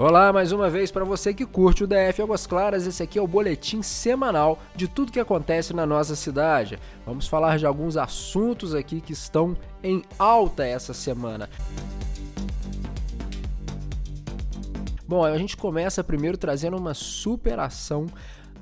Olá, mais uma vez para você que curte o DF Águas Claras, esse aqui é o boletim semanal de tudo que acontece na nossa cidade. Vamos falar de alguns assuntos aqui que estão em alta essa semana. Bom, a gente começa primeiro trazendo uma superação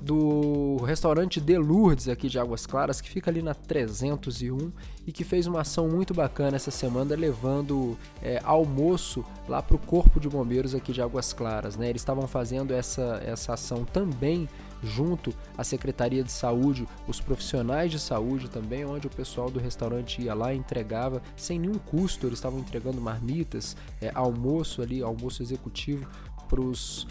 do restaurante De Lourdes aqui de Águas Claras, que fica ali na 301 e que fez uma ação muito bacana essa semana, levando é, almoço lá para o Corpo de Bombeiros aqui de Águas Claras. Né? Eles estavam fazendo essa, essa ação também junto à Secretaria de Saúde, os profissionais de saúde também, onde o pessoal do restaurante ia lá e entregava sem nenhum custo, eles estavam entregando marmitas, é, almoço ali, almoço executivo para os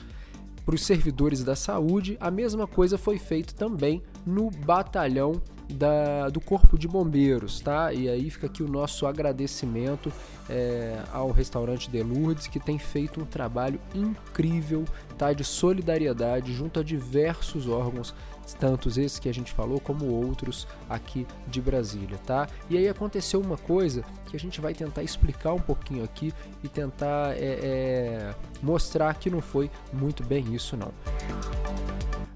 para os servidores da saúde. A mesma coisa foi feito também no batalhão da, do Corpo de Bombeiros, tá? E aí fica aqui o nosso agradecimento é, ao restaurante de Lourdes, que tem feito um trabalho incrível, tá? De solidariedade junto a diversos órgãos tantos esses que a gente falou como outros aqui de Brasília, tá? E aí aconteceu uma coisa que a gente vai tentar explicar um pouquinho aqui e tentar é, é, mostrar que não foi muito bem isso não.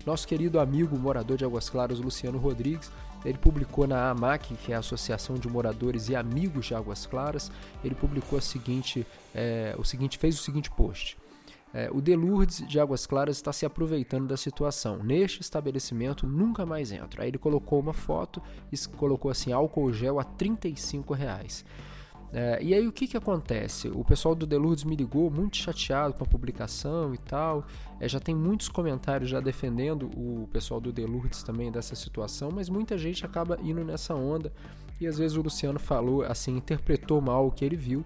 Nosso querido amigo morador de Águas Claras, Luciano Rodrigues, ele publicou na AMAC, que é a Associação de Moradores e Amigos de Águas Claras, ele publicou seguinte, é, o seguinte, fez o seguinte post. É, o Delurdes de Águas Claras está se aproveitando da situação. Neste estabelecimento nunca mais entro. Aí ele colocou uma foto e colocou assim álcool gel a 35 reais. É, e aí o que, que acontece? O pessoal do Delurdes me ligou muito chateado com a publicação e tal. É, já tem muitos comentários já defendendo o pessoal do Delurdes também dessa situação, mas muita gente acaba indo nessa onda. E às vezes o Luciano falou assim, interpretou mal o que ele viu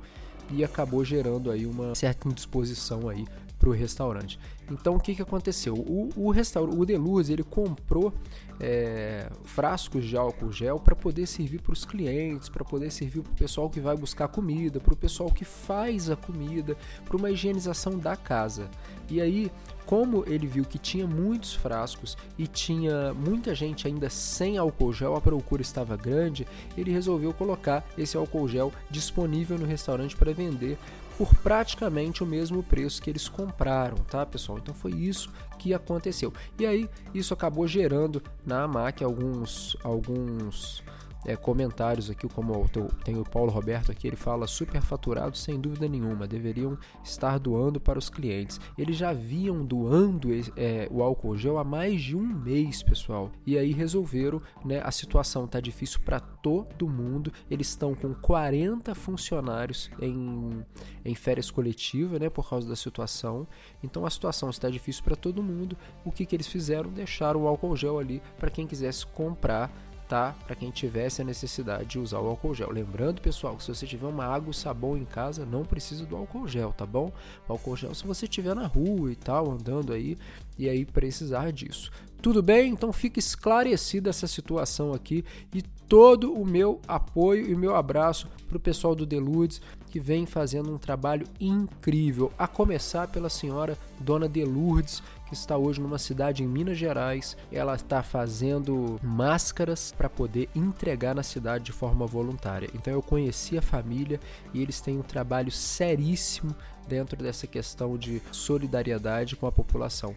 e acabou gerando aí uma certa indisposição aí para o restaurante. Então o que, que aconteceu? O, o restaurante, o Deluz, ele comprou é, frascos de álcool gel para poder servir para os clientes, para poder servir para o pessoal que vai buscar comida, para o pessoal que faz a comida, para uma higienização da casa. E aí, como ele viu que tinha muitos frascos e tinha muita gente ainda sem álcool gel, a procura estava grande, ele resolveu colocar esse álcool gel disponível no restaurante para vender por praticamente o mesmo preço que eles compraram, tá, pessoal? Então foi isso que aconteceu. E aí isso acabou gerando na AMAC alguns alguns é, comentários aqui, como tem o Paulo Roberto aqui, ele fala superfaturado sem dúvida nenhuma, deveriam estar doando para os clientes. Eles já vinham doando é, o álcool gel há mais de um mês, pessoal. E aí resolveram, né? A situação tá difícil para todo mundo. Eles estão com 40 funcionários em, em férias coletivas, né? Por causa da situação. Então a situação está difícil para todo mundo. O que, que eles fizeram? Deixaram o álcool gel ali para quem quisesse comprar tá? Para quem tivesse a necessidade de usar o álcool gel. Lembrando, pessoal, que se você tiver uma água e sabão em casa, não precisa do álcool gel, tá bom? O álcool gel se você estiver na rua e tal, andando aí, e aí precisar disso. Tudo bem? Então fica esclarecida essa situação aqui e todo o meu apoio e meu abraço para o pessoal do Deludes que vem fazendo um trabalho incrível, a começar pela senhora Dona Delourdes, que está hoje numa cidade em Minas Gerais. Ela está fazendo máscaras para poder entregar na cidade de forma voluntária. Então eu conheci a família e eles têm um trabalho seríssimo dentro dessa questão de solidariedade com a população.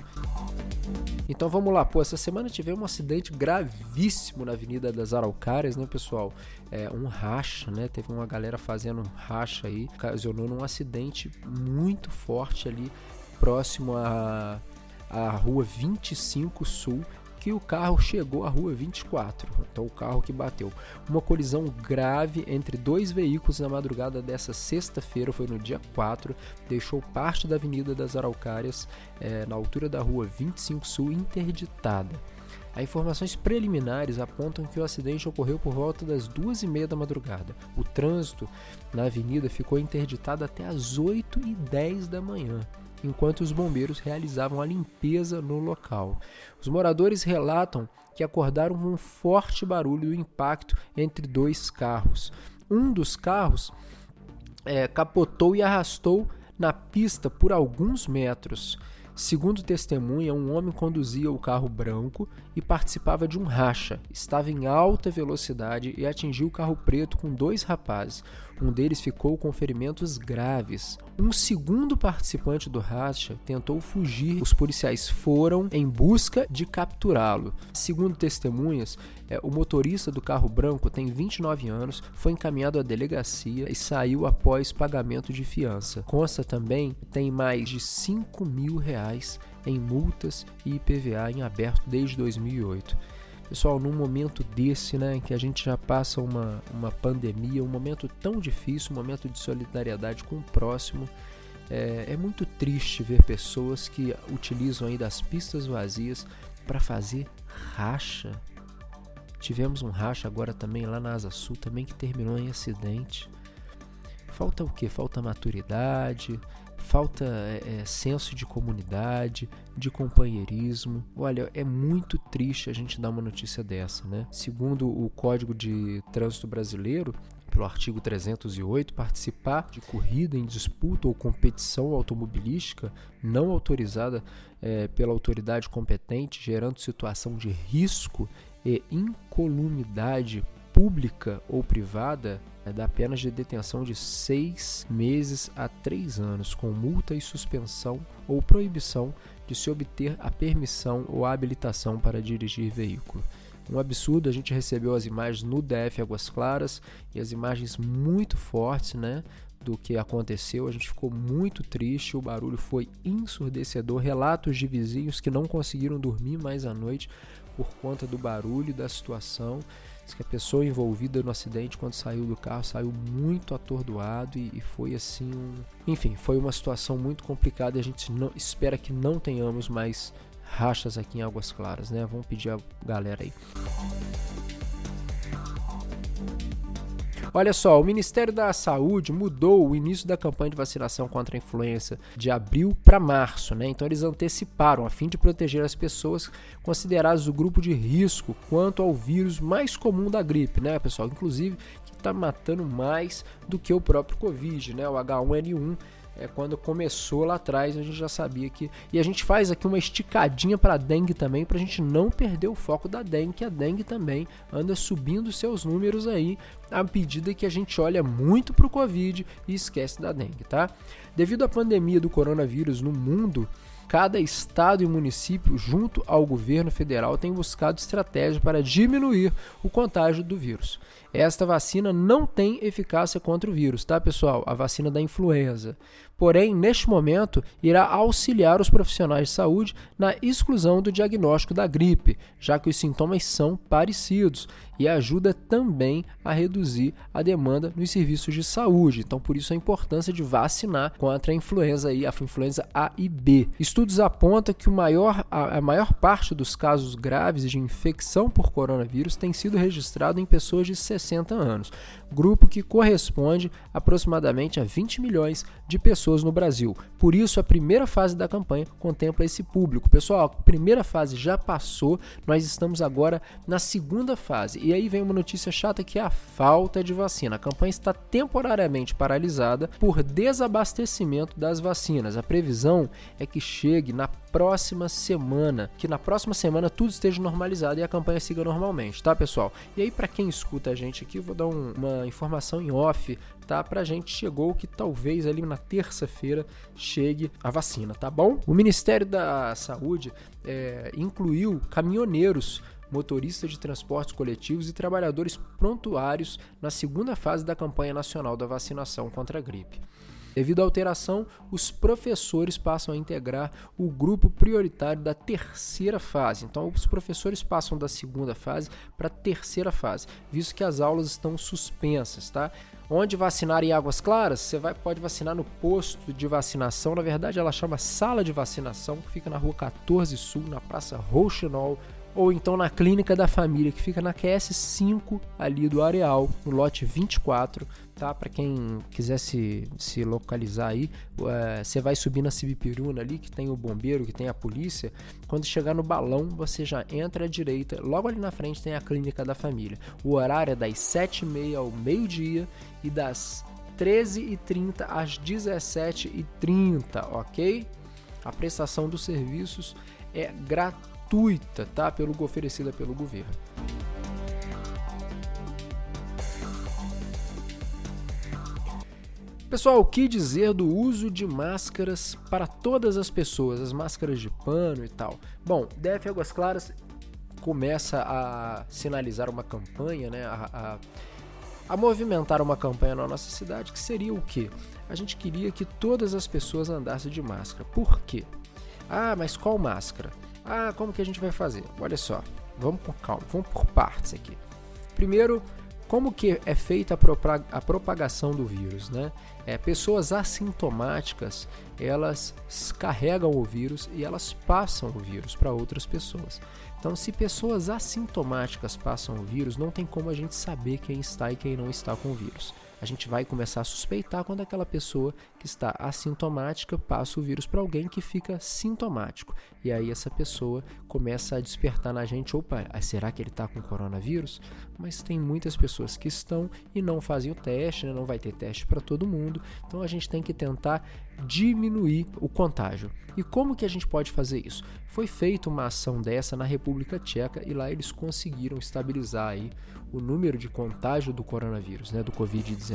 Então vamos lá, pô, essa semana tivemos um acidente gravíssimo na Avenida das Araucárias, né, pessoal? É, um racha, né? Teve uma galera fazendo racha aí, ocasionou um acidente muito forte ali próximo à, à rua 25 Sul, que o carro chegou à rua 24. Então, o carro que bateu. Uma colisão grave entre dois veículos na madrugada dessa sexta-feira, foi no dia 4, deixou parte da Avenida das Araucárias, é, na altura da rua 25 Sul, interditada. As informações preliminares apontam que o acidente ocorreu por volta das duas e meia da madrugada. O trânsito na avenida ficou interditado até as 8 e 10 da manhã enquanto os bombeiros realizavam a limpeza no local. Os moradores relatam que acordaram com um forte barulho do impacto entre dois carros. Um dos carros é, capotou e arrastou na pista por alguns metros. Segundo testemunha, um homem conduzia o carro branco e participava de um racha. Estava em alta velocidade e atingiu o carro preto com dois rapazes. Um deles ficou com ferimentos graves. Um segundo participante do racha tentou fugir. Os policiais foram em busca de capturá-lo. Segundo testemunhas, é, o motorista do carro branco tem 29 anos, foi encaminhado à delegacia e saiu após pagamento de fiança. Consta também que tem mais de 5 mil reais em multas e IPVA em aberto desde 2008. Pessoal, num momento desse, né, em que a gente já passa uma, uma pandemia, um momento tão difícil, um momento de solidariedade com o próximo, é, é muito triste ver pessoas que utilizam aí das pistas vazias para fazer racha Tivemos um racha agora também lá na Asa Sul, também que terminou em acidente. Falta o que? Falta maturidade, falta é, é, senso de comunidade, de companheirismo. Olha, é muito triste a gente dar uma notícia dessa, né? Segundo o Código de Trânsito Brasileiro, pelo artigo 308, participar de corrida em disputa ou competição automobilística não autorizada é, pela autoridade competente, gerando situação de risco e incolumidade pública ou privada é dá penas de detenção de seis meses a três anos, com multa e suspensão ou proibição de se obter a permissão ou a habilitação para dirigir veículo. Um absurdo, a gente recebeu as imagens no DF Águas Claras e as imagens muito fortes, né? Do que aconteceu, a gente ficou muito triste. O barulho foi ensurdecedor. Relatos de vizinhos que não conseguiram dormir mais à noite por conta do barulho da situação. Diz que a pessoa envolvida no acidente, quando saiu do carro, saiu muito atordoado e, e foi assim. Um... Enfim, foi uma situação muito complicada e a gente não, espera que não tenhamos mais rachas aqui em Águas Claras, né? Vamos pedir a galera aí. Olha só, o Ministério da Saúde mudou o início da campanha de vacinação contra a influenza de abril para março, né? Então eles anteciparam a fim de proteger as pessoas consideradas o grupo de risco quanto ao vírus mais comum da gripe, né, pessoal? Inclusive que está matando mais do que o próprio Covid, né? O H1N1 é, quando começou lá atrás, a gente já sabia que. E a gente faz aqui uma esticadinha para dengue também, para a gente não perder o foco da dengue, que a dengue também anda subindo seus números aí, à medida que a gente olha muito para o Covid e esquece da dengue, tá? Devido à pandemia do coronavírus no mundo, cada estado e município, junto ao governo federal, tem buscado estratégias para diminuir o contágio do vírus. Esta vacina não tem eficácia contra o vírus, tá, pessoal? A vacina da influenza. Porém, neste momento, irá auxiliar os profissionais de saúde na exclusão do diagnóstico da gripe, já que os sintomas são parecidos e ajuda também a reduzir a demanda nos serviços de saúde. Então, por isso a importância de vacinar contra a influenza aí, a influenza A e B. Estudos apontam que maior, a, a maior parte dos casos graves de infecção por coronavírus tem sido registrado em pessoas de 60 anos, grupo que corresponde aproximadamente a 20 milhões de pessoas no Brasil. Por isso, a primeira fase da campanha contempla esse público. Pessoal, a primeira fase já passou, nós estamos agora na segunda fase. E aí vem uma notícia chata que é a falta de vacina. A campanha está temporariamente paralisada por desabastecimento das vacinas. A previsão é que chegue na próxima semana, que na próxima semana tudo esteja normalizado e a campanha siga normalmente, tá, pessoal? E aí para quem escuta a gente aqui, vou dar um, uma informação em off, tá? Pra gente chegou que talvez ali na terça-feira chegue a vacina, tá bom? O Ministério da Saúde é, incluiu caminhoneiros motoristas de transportes coletivos e trabalhadores prontuários na segunda fase da campanha nacional da vacinação contra a gripe. Devido à alteração, os professores passam a integrar o grupo prioritário da terceira fase. Então, os professores passam da segunda fase para a terceira fase, visto que as aulas estão suspensas, tá? Onde vacinar em Águas Claras? Você vai, pode vacinar no posto de vacinação. Na verdade, ela chama Sala de Vacinação, que fica na rua 14 Sul, na Praça Rouxinol, ou então na Clínica da Família, que fica na QS 5 ali do Areal, no lote 24, tá? Para quem quiser se, se localizar aí, é, você vai subir na Cibipiruna ali, que tem o bombeiro, que tem a polícia. Quando chegar no balão, você já entra à direita, logo ali na frente tem a Clínica da Família. O horário é das 7h30 ao meio-dia e das 13h30 às 17h30, ok? A prestação dos serviços é gratuita, tá? Pelo oferecida pelo governo. Pessoal, o que dizer do uso de máscaras para todas as pessoas, as máscaras de pano e tal? Bom, DF Águas Claras começa a sinalizar uma campanha, né, a, a, a movimentar uma campanha na nossa cidade que seria o quê? A gente queria que todas as pessoas andassem de máscara. Por quê? Ah, mas qual máscara? Ah, como que a gente vai fazer? Olha só, vamos por calma, vamos por partes aqui. Primeiro, como que é feita a propagação do vírus, né? É, pessoas assintomáticas, elas carregam o vírus e elas passam o vírus para outras pessoas. Então, se pessoas assintomáticas passam o vírus, não tem como a gente saber quem está e quem não está com o vírus a gente vai começar a suspeitar quando aquela pessoa que está assintomática passa o vírus para alguém que fica sintomático. E aí essa pessoa começa a despertar na gente: opa, será que ele está com coronavírus? Mas tem muitas pessoas que estão e não fazem o teste, né? não vai ter teste para todo mundo. Então a gente tem que tentar diminuir o contágio. E como que a gente pode fazer isso? Foi feita uma ação dessa na República Tcheca e lá eles conseguiram estabilizar aí o número de contágio do coronavírus, né, do Covid-19.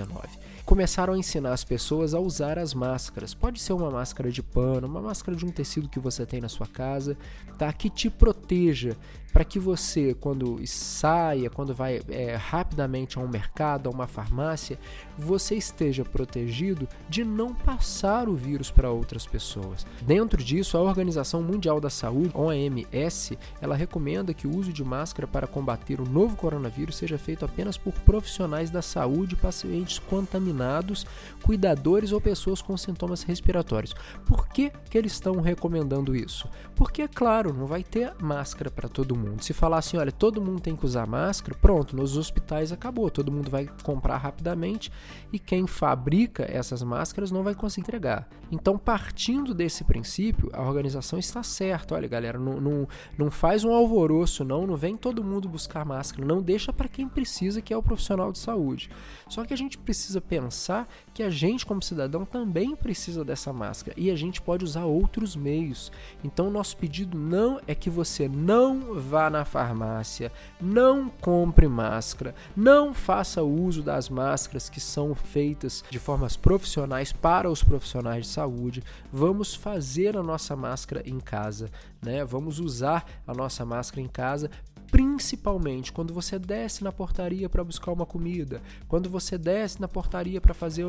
Começaram a ensinar as pessoas a usar as máscaras. Pode ser uma máscara de pano, uma máscara de um tecido que você tem na sua casa, tá? Que te proteja para que você, quando saia, quando vai é, rapidamente a um mercado, a uma farmácia, você esteja protegido de não passar o vírus para outras pessoas. Dentro disso, a Organização Mundial da Saúde, OMS, ela recomenda que o uso de máscara para combater o novo coronavírus seja feito apenas por profissionais da saúde, pacientes contaminados, cuidadores ou pessoas com sintomas respiratórios. Por que, que eles estão recomendando isso? Porque, é claro, não vai ter máscara para todo mundo. Se falar assim, olha, todo mundo tem que usar máscara, pronto, nos hospitais acabou, todo mundo vai comprar rapidamente e quem fabrica essas máscaras não vai conseguir entregar. Então, partindo desse princípio, a organização está certa. Olha, galera, não, não, não faz um alvoroço, não, não vem todo mundo buscar máscara, não deixa para quem precisa, que é o profissional de saúde. Só que a gente precisa pensar que a gente, como cidadão, também precisa dessa máscara e a gente pode usar outros meios. Então, nosso pedido não é que você não vá na farmácia, não compre máscara, não faça uso das máscaras que são feitas de formas profissionais para os profissionais de saúde. Vamos fazer a nossa máscara em casa, né? Vamos usar a nossa máscara em casa principalmente quando você desce na portaria para buscar uma comida, quando você desce na portaria para fazer,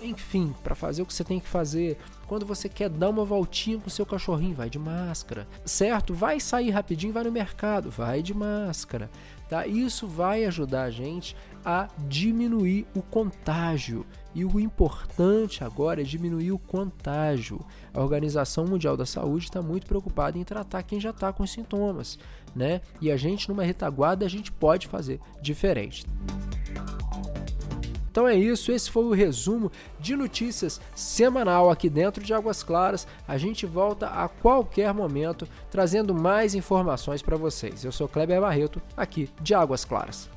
enfim, para fazer o que você tem que fazer, quando você quer dar uma voltinha com seu cachorrinho, vai de máscara, certo? Vai sair rapidinho, vai no mercado, vai de máscara, tá? Isso vai ajudar a gente a diminuir o contágio. E o importante agora é diminuir o contágio. A Organização Mundial da Saúde está muito preocupada em tratar quem já está com sintomas, né? E a gente, numa retaguarda, a gente pode fazer diferente. Então é isso, esse foi o resumo de notícias semanal aqui dentro de Águas Claras. A gente volta a qualquer momento trazendo mais informações para vocês. Eu sou Kleber Barreto, aqui de Águas Claras.